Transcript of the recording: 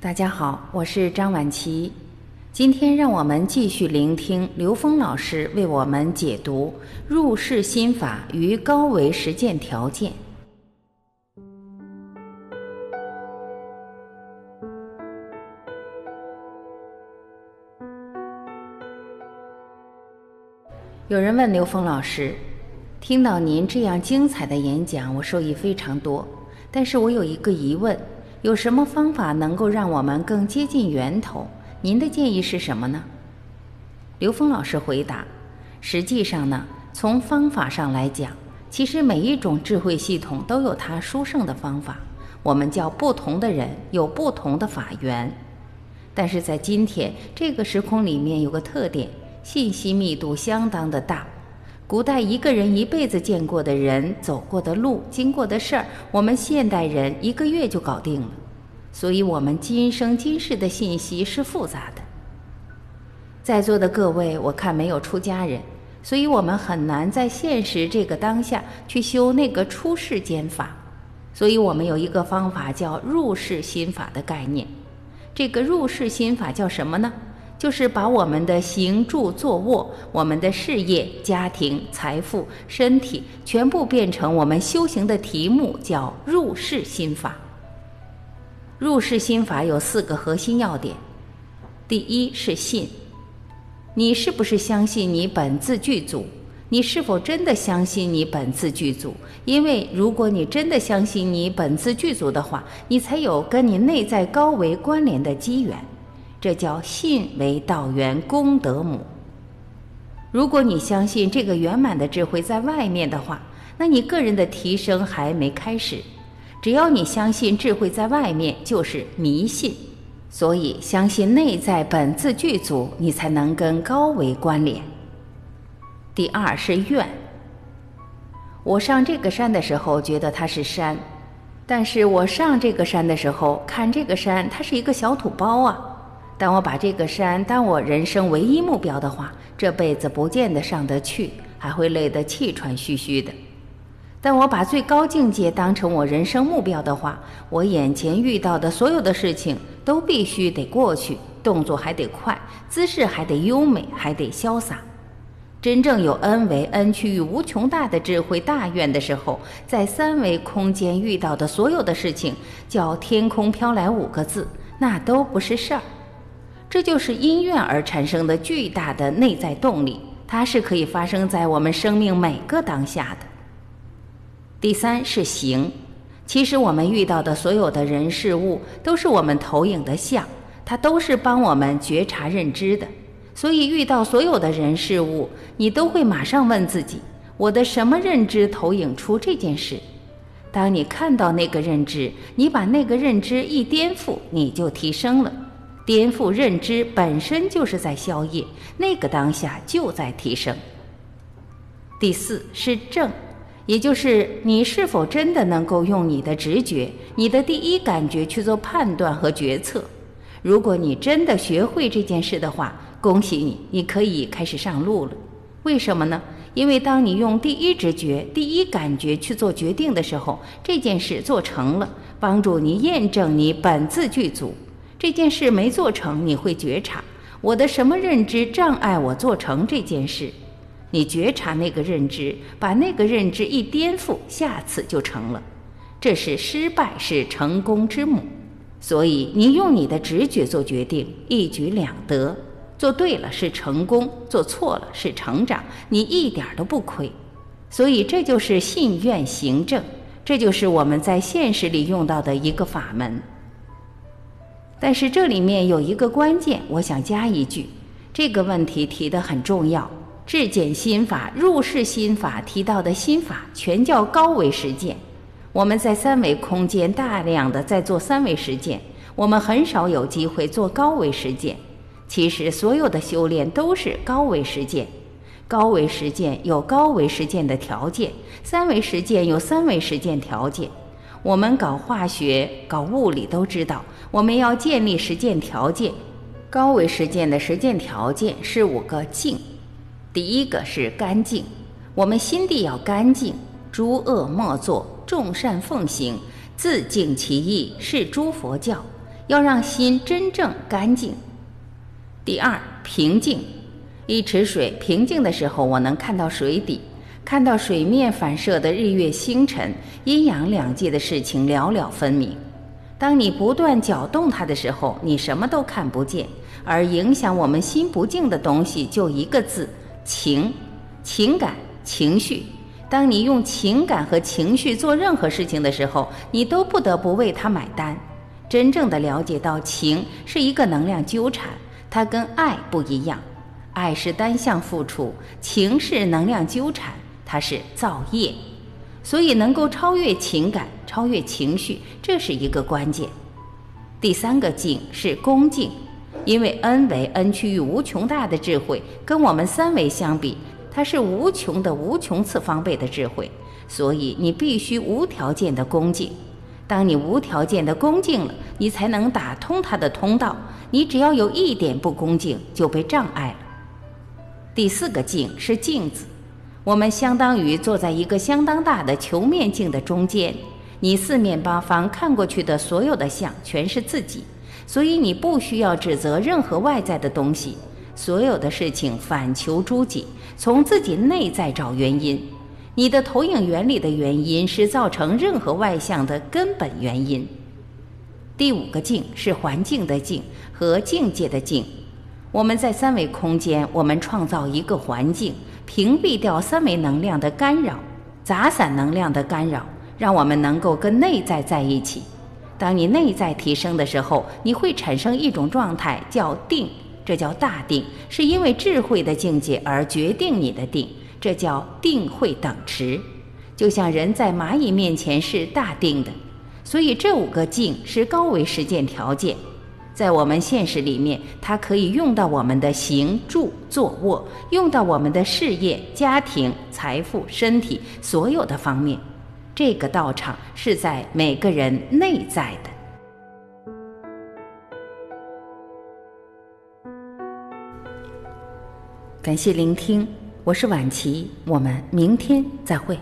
大家好，我是张晚琪。今天让我们继续聆听刘峰老师为我们解读入世心法与高维实践条件。有人问刘峰老师：“听到您这样精彩的演讲，我受益非常多。但是我有一个疑问。”有什么方法能够让我们更接近源头？您的建议是什么呢？刘峰老师回答：实际上呢，从方法上来讲，其实每一种智慧系统都有它殊胜的方法。我们叫不同的人有不同的法源，但是在今天这个时空里面有个特点，信息密度相当的大。古代一个人一辈子见过的人、走过的路、经过的事儿，我们现代人一个月就搞定了。所以，我们今生今世的信息是复杂的。在座的各位，我看没有出家人，所以我们很难在现实这个当下去修那个出世间法。所以我们有一个方法叫入世心法的概念。这个入世心法叫什么呢？就是把我们的行住坐卧、我们的事业、家庭、财富、身体，全部变成我们修行的题目，叫入世心法。入世心法有四个核心要点：第一是信，你是不是相信你本自具足？你是否真的相信你本自具足？因为如果你真的相信你本自具足的话，你才有跟你内在高维关联的机缘。这叫信为道源功德母。如果你相信这个圆满的智慧在外面的话，那你个人的提升还没开始。只要你相信智慧在外面，就是迷信。所以，相信内在本自具足，你才能跟高维关联。第二是愿。我上这个山的时候，觉得它是山；但是我上这个山的时候，看这个山，它是一个小土包啊。当我把这个山当我人生唯一目标的话，这辈子不见得上得去，还会累得气喘吁吁的。但我把最高境界当成我人生目标的话，我眼前遇到的所有的事情都必须得过去，动作还得快，姿势还得优美，还得潇洒。真正有恩为恩趋于无穷大的智慧大愿的时候，在三维空间遇到的所有的事情，叫天空飘来五个字，那都不是事儿。这就是因愿而产生的巨大的内在动力，它是可以发生在我们生命每个当下的。第三是行，其实我们遇到的所有的人事物都是我们投影的像，它都是帮我们觉察认知的。所以遇到所有的人事物，你都会马上问自己：我的什么认知投影出这件事？当你看到那个认知，你把那个认知一颠覆，你就提升了。颠覆认知本身就是在消业，那个当下就在提升。第四是正，也就是你是否真的能够用你的直觉、你的第一感觉去做判断和决策。如果你真的学会这件事的话，恭喜你，你可以开始上路了。为什么呢？因为当你用第一直觉、第一感觉去做决定的时候，这件事做成了，帮助你验证你本自具足。这件事没做成，你会觉察我的什么认知障碍我做成这件事？你觉察那个认知，把那个认知一颠覆，下次就成了。这是失败是成功之母，所以你用你的直觉做决定，一举两得。做对了是成功，做错了是成长，你一点都不亏。所以这就是信愿行正，这就是我们在现实里用到的一个法门。但是这里面有一个关键，我想加一句，这个问题提得很重要。质检心法、入世心法提到的心法，全叫高维实践。我们在三维空间大量的在做三维实践，我们很少有机会做高维实践。其实所有的修炼都是高维实践，高维实践有高维实践的条件，三维实践有三维实践条件。我们搞化学、搞物理都知道，我们要建立实践条件。高维实践的实践条件是五个净。第一个是干净，我们心地要干净，诸恶莫作，众善奉行，自净其意，是诸佛教。要让心真正干净。第二，平静。一池水平静的时候，我能看到水底，看到水面反射的日月星辰，阴阳两界的事情了了分明。当你不断搅动它的时候，你什么都看不见。而影响我们心不静的东西，就一个字：情、情感、情绪。当你用情感和情绪做任何事情的时候，你都不得不为它买单。真正的了解到，情是一个能量纠缠，它跟爱不一样。爱是单向付出，情是能量纠缠，它是造业。所以，能够超越情感、超越情绪，这是一个关键。第三个静是恭敬，因为 N 为 N 趋于无穷大的智慧，跟我们三维相比。它是无穷的无穷次方倍的智慧，所以你必须无条件的恭敬。当你无条件的恭敬了，你才能打通它的通道。你只要有一点不恭敬，就被障碍了。第四个镜是镜子，我们相当于坐在一个相当大的球面镜的中间，你四面八方看过去的所有的像全是自己，所以你不需要指责任何外在的东西。所有的事情反求诸己，从自己内在找原因。你的投影原理的原因是造成任何外向的根本原因。第五个境是环境的境和境界的境。我们在三维空间，我们创造一个环境，屏蔽掉三维能量的干扰、杂散能量的干扰，让我们能够跟内在在一起。当你内在提升的时候，你会产生一种状态，叫定。这叫大定，是因为智慧的境界而决定你的定，这叫定慧等持。就像人在蚂蚁面前是大定的，所以这五个静是高维实践条件。在我们现实里面，它可以用到我们的行住坐卧，用到我们的事业、家庭、财富、身体所有的方面。这个道场是在每个人内在的。感谢聆听，我是晚琪，我们明天再会。